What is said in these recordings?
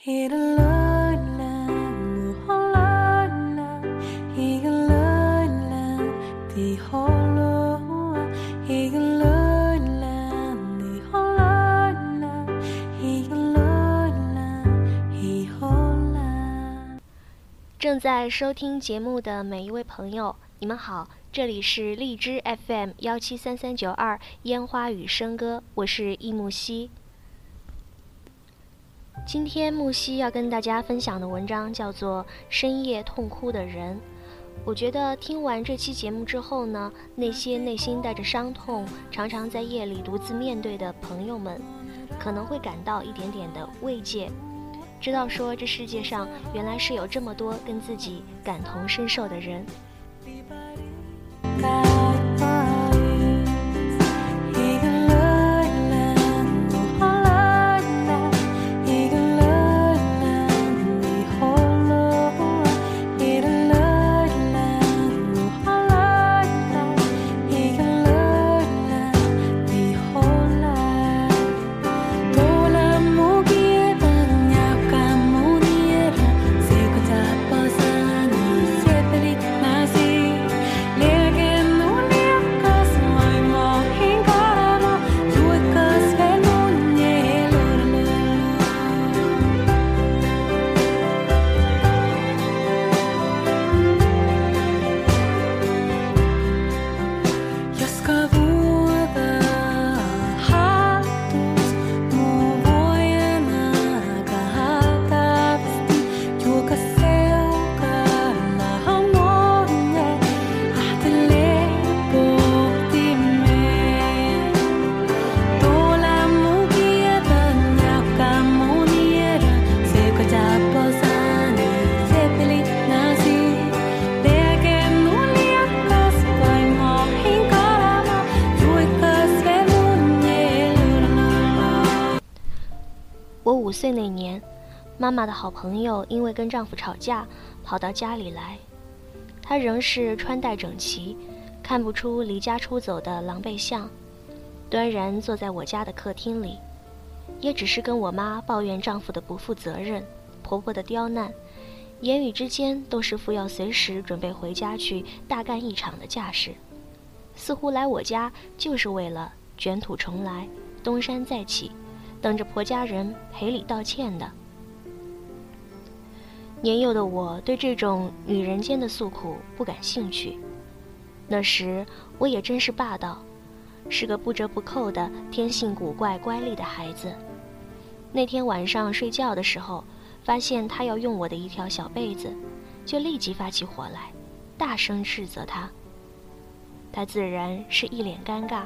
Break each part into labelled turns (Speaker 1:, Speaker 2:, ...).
Speaker 1: 正在收听节目的每一位朋友，你们好，这里是荔枝 FM 幺七三三九二烟花雨笙歌，我是易木兮。今天木兮要跟大家分享的文章叫做《深夜痛哭的人》。我觉得听完这期节目之后呢，那些内心带着伤痛、常常在夜里独自面对的朋友们，可能会感到一点点的慰藉。知道说这世界上原来是有这么多跟自己感同身受的人。那年，妈妈的好朋友因为跟丈夫吵架，跑到家里来。她仍是穿戴整齐，看不出离家出走的狼狈相，端然坐在我家的客厅里，也只是跟我妈抱怨丈夫的不负责任，婆婆的刁难，言语之间都是副要随时准备回家去大干一场的架势，似乎来我家就是为了卷土重来，东山再起。等着婆家人赔礼道歉的。年幼的我对这种女人间的诉苦不感兴趣。那时我也真是霸道，是个不折不扣的天性古怪乖戾的孩子。那天晚上睡觉的时候，发现他要用我的一条小被子，就立即发起火来，大声斥责他。他自然是一脸尴尬，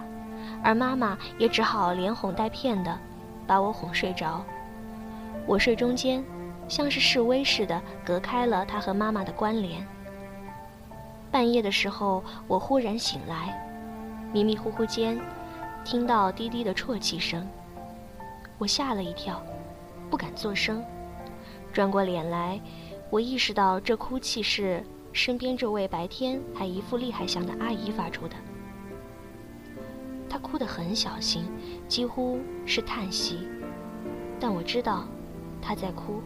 Speaker 1: 而妈妈也只好连哄带骗的。把我哄睡着，我睡中间，像是示威似的隔开了他和妈妈的关联。半夜的时候，我忽然醒来，迷迷糊糊间，听到低低的啜泣声，我吓了一跳，不敢作声。转过脸来，我意识到这哭泣是身边这位白天还一副厉害相的阿姨发出的。她哭得很小心，几乎是叹息，但我知道，她在哭。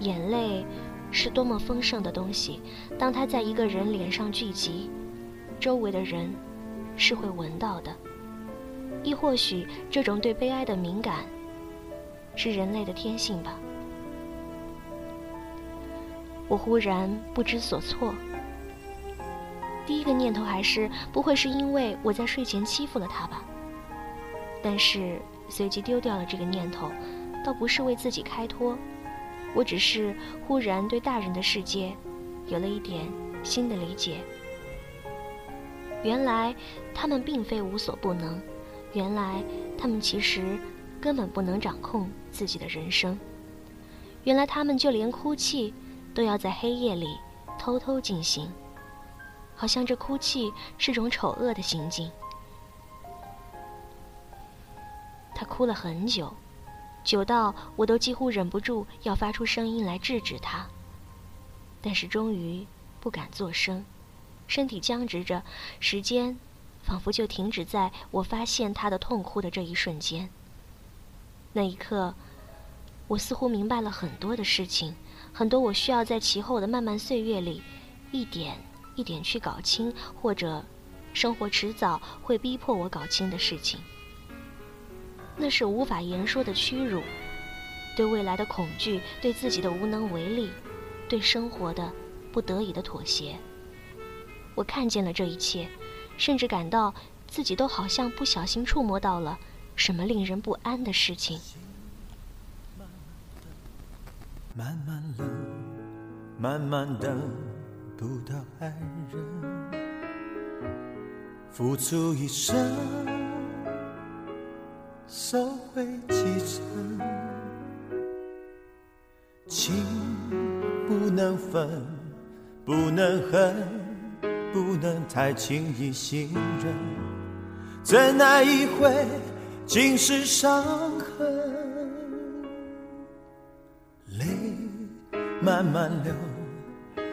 Speaker 1: 眼泪是多么丰盛的东西，当它在一个人脸上聚集，周围的人是会闻到的。亦或许，这种对悲哀的敏感，是人类的天性吧。我忽然不知所措。第一个念头还是不会是因为我在睡前欺负了他吧？但是随即丢掉了这个念头，倒不是为自己开脱，我只是忽然对大人的世界有了一点新的理解。原来他们并非无所不能，原来他们其实根本不能掌控自己的人生，原来他们就连哭泣都要在黑夜里偷偷进行。好像这哭泣是种丑恶的行径。他哭了很久，久到我都几乎忍不住要发出声音来制止他。但是终于不敢作声，身体僵直着，时间仿佛就停止在我发现他的痛哭的这一瞬间。那一刻，我似乎明白了很多的事情，很多我需要在其后的漫漫岁月里，一点一点去搞清，或者生活迟早会逼迫我搞清的事情。那是无法言说的屈辱，对未来的恐惧，对自己的无能为力，对生活的不得已的妥协。我看见了这一切，甚至感到自己都好像不小心触摸到了什么令人不安的事情。慢慢的，慢慢的不到爱人，付出一生，收回几成，情不能分，不能恨，不能太轻易信任，怎奈一回，尽是伤痕。泪慢慢流，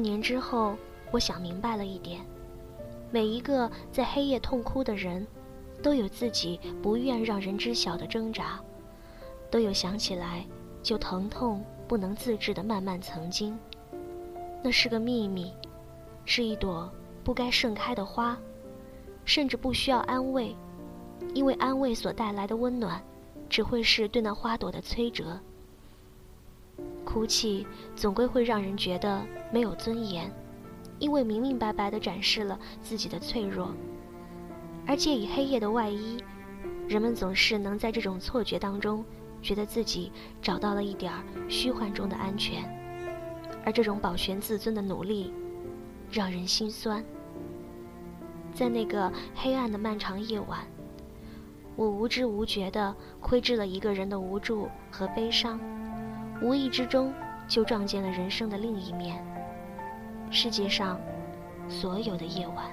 Speaker 1: 年之后，我想明白了一点：每一个在黑夜痛哭的人，都有自己不愿让人知晓的挣扎，都有想起来就疼痛不能自制的漫漫曾经。那是个秘密，是一朵不该盛开的花，甚至不需要安慰，因为安慰所带来的温暖，只会是对那花朵的摧折。哭泣总归会让人觉得没有尊严，因为明明白白地展示了自己的脆弱。而借以黑夜的外衣，人们总是能在这种错觉当中，觉得自己找到了一点虚幻中的安全。而这种保全自尊的努力，让人心酸。在那个黑暗的漫长夜晚，我无知无觉地窥知了一个人的无助和悲伤。无意之中，就撞见了人生的另一面。世界上所有的夜晚，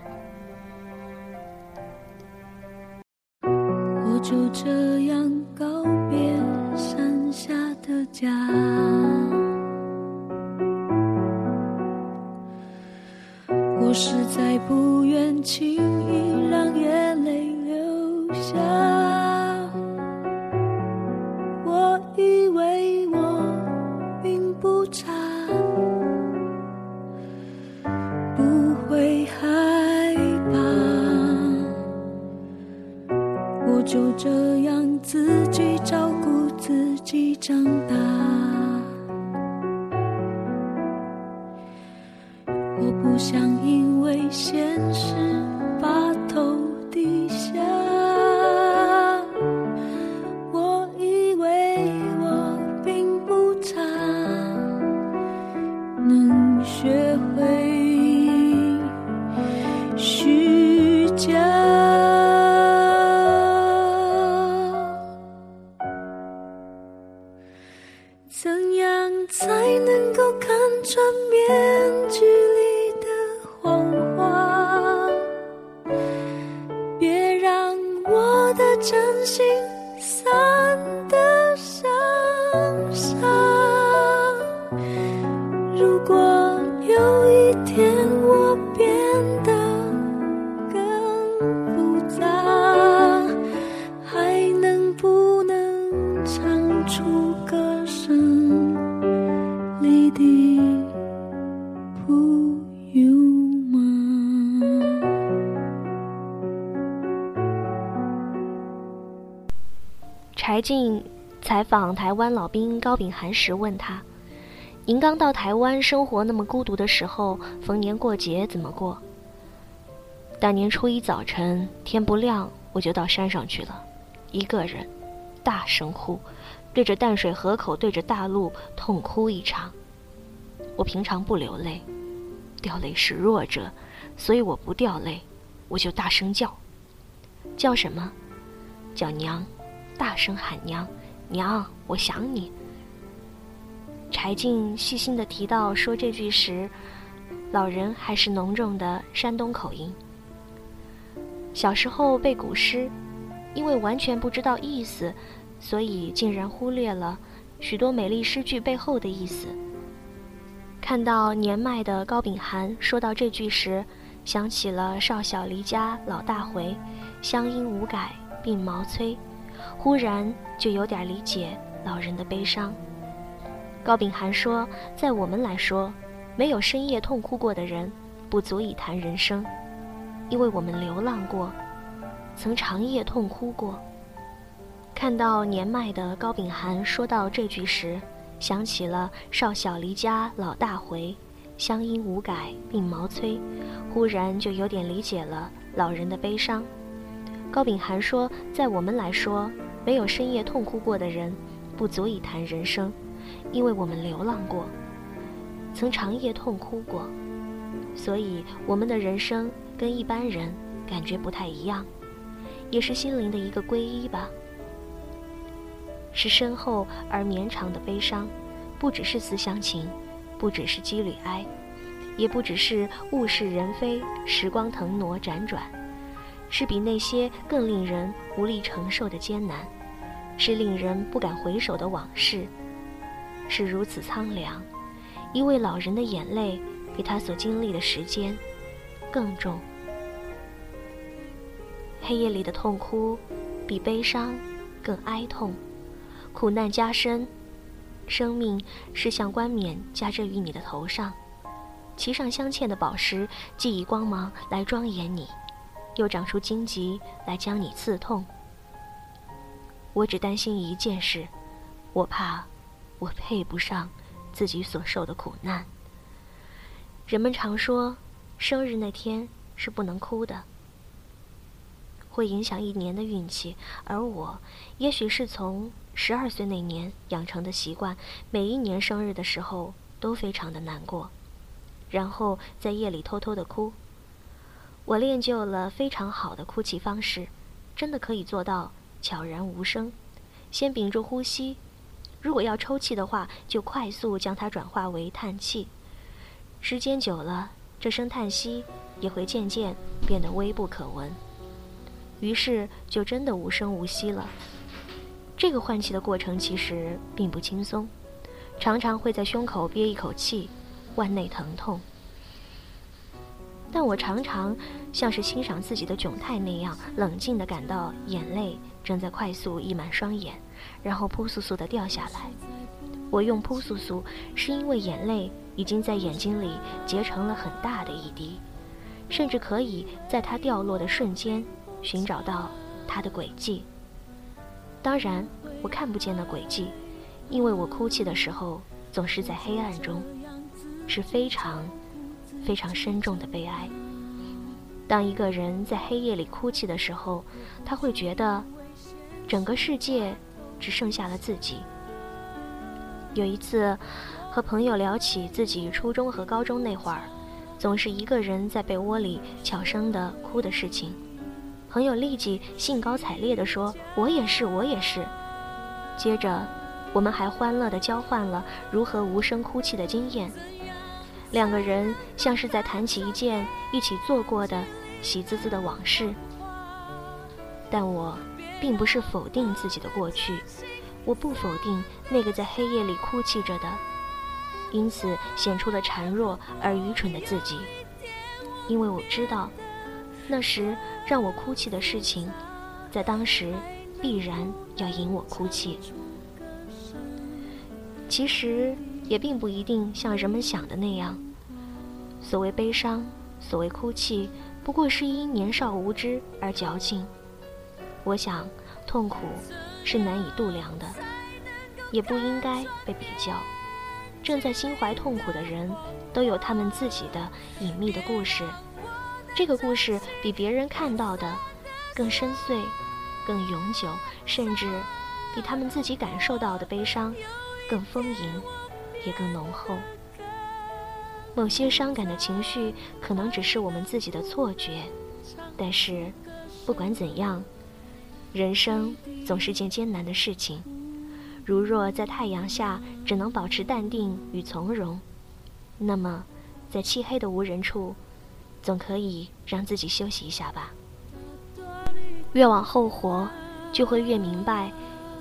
Speaker 1: 我就这样告别山下的家。我实在不愿轻易让眼泪流下。
Speaker 2: 就这样自己照顾自己长大。我不想因为
Speaker 1: 现实采访台湾老兵高秉涵时问他：“您刚到台湾生活那么孤独的时候，逢年过节怎么过？”大年初一早晨天不亮，我就到山上去了，一个人，大声哭，对着淡水河口，对着大陆痛哭一场。我平常不流泪，掉泪是弱者，所以我不掉泪，我就大声叫。叫什么？叫娘。大声喊娘，娘，我想你。柴静细心的提到说这句时，老人还是浓重的山东口音。小时候背古诗，因为完全不知道意思，所以竟然忽略了许多美丽诗句背后的意思。看到年迈的高秉涵说到这句时，想起了“少小离家老大回，乡音无改鬓毛衰”。忽然就有点理解老人的悲伤。高秉涵说：“在我们来说，没有深夜痛哭过的人，不足以谈人生，因为我们流浪过，曾长夜痛哭过。”看到年迈的高秉涵说到这句时，想起了“少小离家老大回，乡音无改鬓毛衰”，忽然就有点理解了老人的悲伤。高秉涵说：“在我们来说，没有深夜痛哭过的人，不足以谈人生，因为我们流浪过，曾长夜痛哭过，所以我们的人生跟一般人感觉不太一样，也是心灵的一个皈依吧。是深厚而绵长的悲伤，不只是思乡情，不只是羁旅哀，也不只是物是人非，时光腾挪辗转。”是比那些更令人无力承受的艰难，是令人不敢回首的往事，是如此苍凉。一位老人的眼泪，比他所经历的时间更重。黑夜里的痛哭，比悲伤更哀痛。苦难加深，生命是像冠冕加遮于你的头上，其上镶嵌的宝石，既以光芒来庄严你。又长出荆棘来将你刺痛。我只担心一件事，我怕我配不上自己所受的苦难。人们常说，生日那天是不能哭的，会影响一年的运气。而我，也许是从十二岁那年养成的习惯，每一年生日的时候都非常的难过，然后在夜里偷偷的哭。我练就了非常好的哭泣方式，真的可以做到悄然无声。先屏住呼吸，如果要抽泣的话，就快速将它转化为叹气。时间久了，这声叹息也会渐渐变得微不可闻，于是就真的无声无息了。这个换气的过程其实并不轻松，常常会在胸口憋一口气，腕内疼痛。但我常常像是欣赏自己的窘态那样冷静地感到眼泪正在快速溢满双眼，然后扑簌簌地掉下来。我用扑簌簌，是因为眼泪已经在眼睛里结成了很大的一滴，甚至可以在它掉落的瞬间寻找到它的轨迹。当然，我看不见那轨迹，因为我哭泣的时候总是在黑暗中，是非常。非常深重的悲哀。当一个人在黑夜里哭泣的时候，他会觉得整个世界只剩下了自己。有一次，和朋友聊起自己初中和高中那会儿，总是一个人在被窝里悄声的哭的事情，朋友立即兴高采烈地说：“我也是，我也是。”接着，我们还欢乐地交换了如何无声哭泣的经验。两个人像是在谈起一件一起做过的喜滋滋的往事，但我并不是否定自己的过去，我不否定那个在黑夜里哭泣着的，因此显出了孱弱而愚蠢的自己，因为我知道，那时让我哭泣的事情，在当时必然要引我哭泣。其实也并不一定像人们想的那样，所谓悲伤，所谓哭泣，不过是因年少无知而矫情。我想，痛苦是难以度量的，也不应该被比较。正在心怀痛苦的人，都有他们自己的隐秘的故事。这个故事比别人看到的更深邃、更永久，甚至比他们自己感受到的悲伤更丰盈，也更浓厚。某些伤感的情绪可能只是我们自己的错觉，但是不管怎样。人生总是件艰难的事情，如若在太阳下只能保持淡定与从容，那么在漆黑的无人处，总可以让自己休息一下吧。越往后活，就会越明白，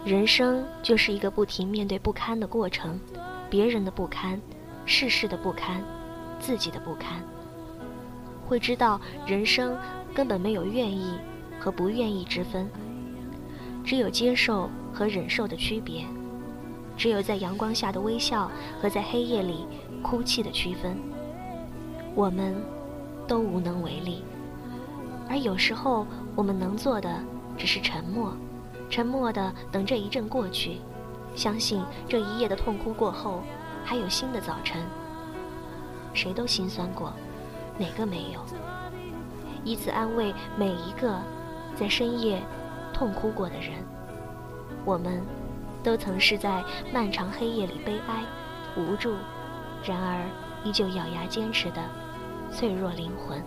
Speaker 1: 人生就是一个不停面对不堪的过程，别人的不堪，世事的不堪，自己的不堪。会知道，人生根本没有愿意和不愿意之分。只有接受和忍受的区别，只有在阳光下的微笑和在黑夜里哭泣的区分。我们都无能为力，而有时候我们能做的只是沉默，沉默的等这一阵过去，相信这一夜的痛哭过后还有新的早晨。谁都心酸过，哪个没有？以此安慰每一个在深夜。痛哭过的人，我们都曾是在漫长黑夜里悲哀、无助，然而依旧咬牙坚持的脆弱灵魂。